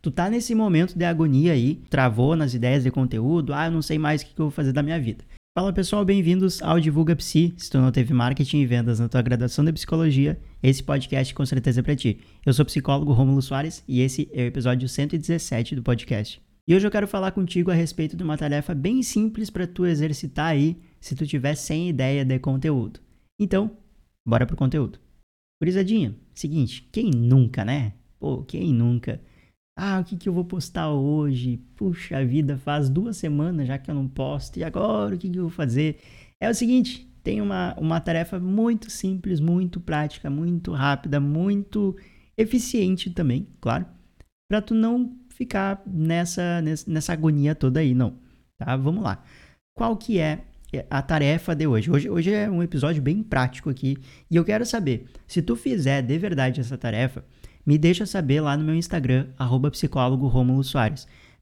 Tu tá nesse momento de agonia aí, travou nas ideias de conteúdo, ah, eu não sei mais o que eu vou fazer da minha vida. Fala pessoal, bem-vindos ao Divulga Psi. Se tu não teve marketing e vendas na tua graduação de psicologia, esse podcast com certeza é pra ti. Eu sou o psicólogo Rômulo Soares e esse é o episódio 117 do podcast. E hoje eu quero falar contigo a respeito de uma tarefa bem simples para tu exercitar aí se tu tiver sem ideia de conteúdo. Então, bora pro conteúdo. Curizadinha, seguinte, quem nunca, né? Pô, quem nunca ah, o que, que eu vou postar hoje? Puxa vida, faz duas semanas já que eu não posto. E agora o que, que eu vou fazer? É o seguinte: tem uma, uma tarefa muito simples, muito prática, muito rápida, muito eficiente também, claro, para tu não ficar nessa, nessa agonia toda aí, não. Tá? Vamos lá. Qual que é a tarefa de hoje? Hoje, hoje é um episódio bem prático aqui e eu quero saber se tu fizer de verdade essa tarefa me deixa saber lá no meu Instagram, arroba.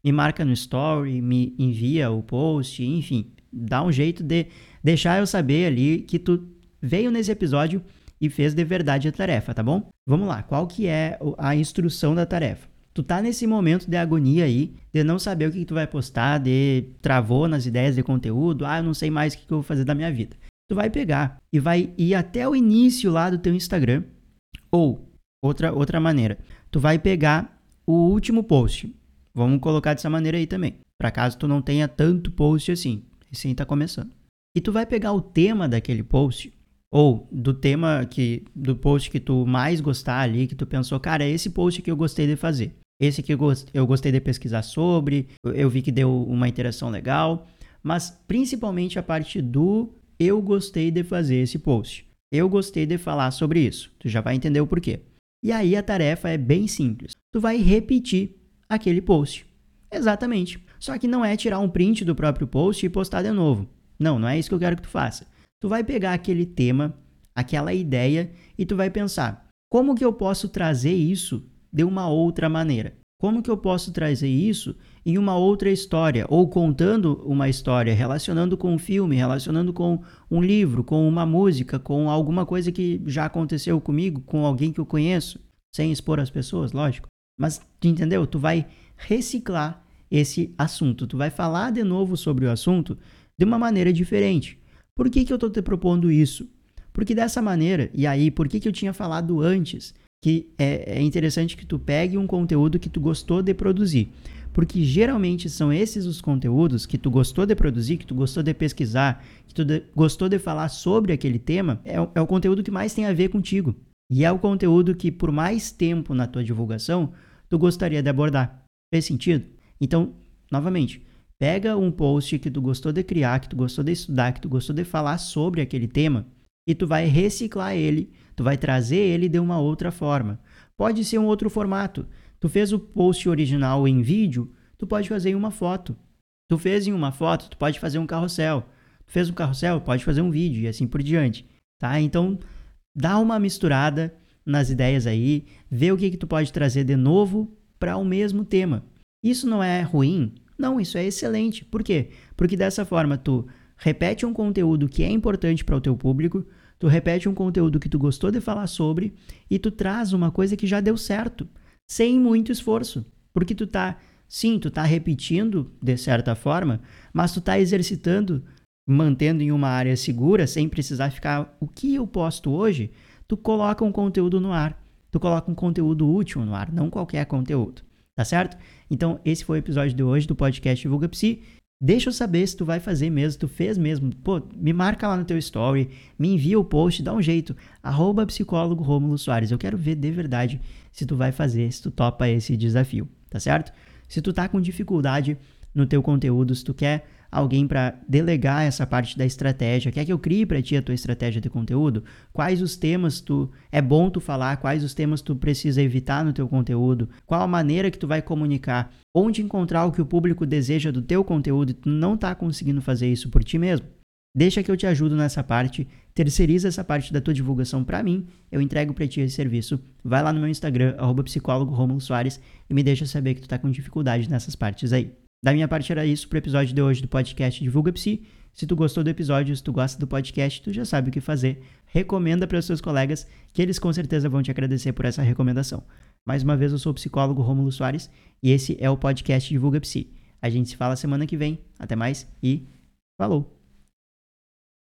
Me marca no story, me envia o post, enfim, dá um jeito de deixar eu saber ali que tu veio nesse episódio e fez de verdade a tarefa, tá bom? Vamos lá, qual que é a instrução da tarefa? Tu tá nesse momento de agonia aí, de não saber o que, que tu vai postar, de travou nas ideias de conteúdo, ah, eu não sei mais o que, que eu vou fazer da minha vida. Tu vai pegar e vai ir até o início lá do teu Instagram, ou Outra, outra maneira. Tu vai pegar o último post. Vamos colocar dessa maneira aí também. Para caso tu não tenha tanto post assim. Recém tá começando. E tu vai pegar o tema daquele post ou do tema que do post que tu mais gostar ali, que tu pensou, cara, é esse post que eu gostei de fazer. Esse que eu, eu gostei de pesquisar sobre, eu vi que deu uma interação legal, mas principalmente a parte do eu gostei de fazer esse post. Eu gostei de falar sobre isso. Tu já vai entender o porquê. E aí a tarefa é bem simples. Tu vai repetir aquele post. Exatamente. Só que não é tirar um print do próprio post e postar de novo. Não, não é isso que eu quero que tu faça. Tu vai pegar aquele tema, aquela ideia e tu vai pensar: como que eu posso trazer isso de uma outra maneira? Como que eu posso trazer isso em uma outra história, ou contando uma história, relacionando com um filme, relacionando com um livro, com uma música, com alguma coisa que já aconteceu comigo, com alguém que eu conheço, sem expor as pessoas, lógico. Mas, entendeu? Tu vai reciclar esse assunto, tu vai falar de novo sobre o assunto de uma maneira diferente. Por que, que eu estou te propondo isso? Porque dessa maneira, e aí, por que, que eu tinha falado antes que é, é interessante que tu pegue um conteúdo que tu gostou de produzir. Porque geralmente são esses os conteúdos que tu gostou de produzir, que tu gostou de pesquisar, que tu de, gostou de falar sobre aquele tema, é, é o conteúdo que mais tem a ver contigo. E é o conteúdo que, por mais tempo na tua divulgação, tu gostaria de abordar. Fez sentido? Então, novamente, pega um post que tu gostou de criar, que tu gostou de estudar, que tu gostou de falar sobre aquele tema e tu vai reciclar ele, tu vai trazer ele de uma outra forma. Pode ser um outro formato. Tu fez o post original em vídeo, tu pode fazer em uma foto. Tu fez em uma foto, tu pode fazer um carrossel. Tu fez um carrossel, pode fazer um vídeo e assim por diante, tá? Então, dá uma misturada nas ideias aí, vê o que que tu pode trazer de novo para o mesmo tema. Isso não é ruim? Não, isso é excelente. Por quê? Porque dessa forma tu repete um conteúdo que é importante para o teu público, tu repete um conteúdo que tu gostou de falar sobre e tu traz uma coisa que já deu certo, sem muito esforço, porque tu tá, sim, tu tá repetindo de certa forma, mas tu tá exercitando, mantendo em uma área segura, sem precisar ficar o que eu posto hoje, tu coloca um conteúdo no ar. Tu coloca um conteúdo útil no ar, não qualquer conteúdo. Tá certo? Então, esse foi o episódio de hoje do podcast Divulga Psi. Deixa eu saber se tu vai fazer mesmo, tu fez mesmo. Pô, me marca lá no teu story, me envia o post, dá um jeito. Arroba psicólogo Rômulo Soares. Eu quero ver de verdade se tu vai fazer, se tu topa esse desafio, tá certo? Se tu tá com dificuldade no teu conteúdo, se tu quer alguém para delegar essa parte da estratégia, quer que eu crie para ti a tua estratégia de conteúdo? Quais os temas tu é bom tu falar, quais os temas tu precisa evitar no teu conteúdo? Qual a maneira que tu vai comunicar? Onde encontrar o que o público deseja do teu conteúdo e tu não está conseguindo fazer isso por ti mesmo? Deixa que eu te ajudo nessa parte, terceiriza essa parte da tua divulgação para mim, eu entrego para ti esse serviço. Vai lá no meu Instagram, arroba psicólogo Romulo Soares, e me deixa saber que tu tá com dificuldade nessas partes aí. Da minha parte era isso pro episódio de hoje do podcast Divulga Psi. Se tu gostou do episódio, se tu gosta do podcast, tu já sabe o que fazer. Recomenda para os seus colegas, que eles com certeza vão te agradecer por essa recomendação. Mais uma vez, eu sou o psicólogo Rômulo Soares e esse é o podcast Divulga Psi. A gente se fala semana que vem. Até mais e falou!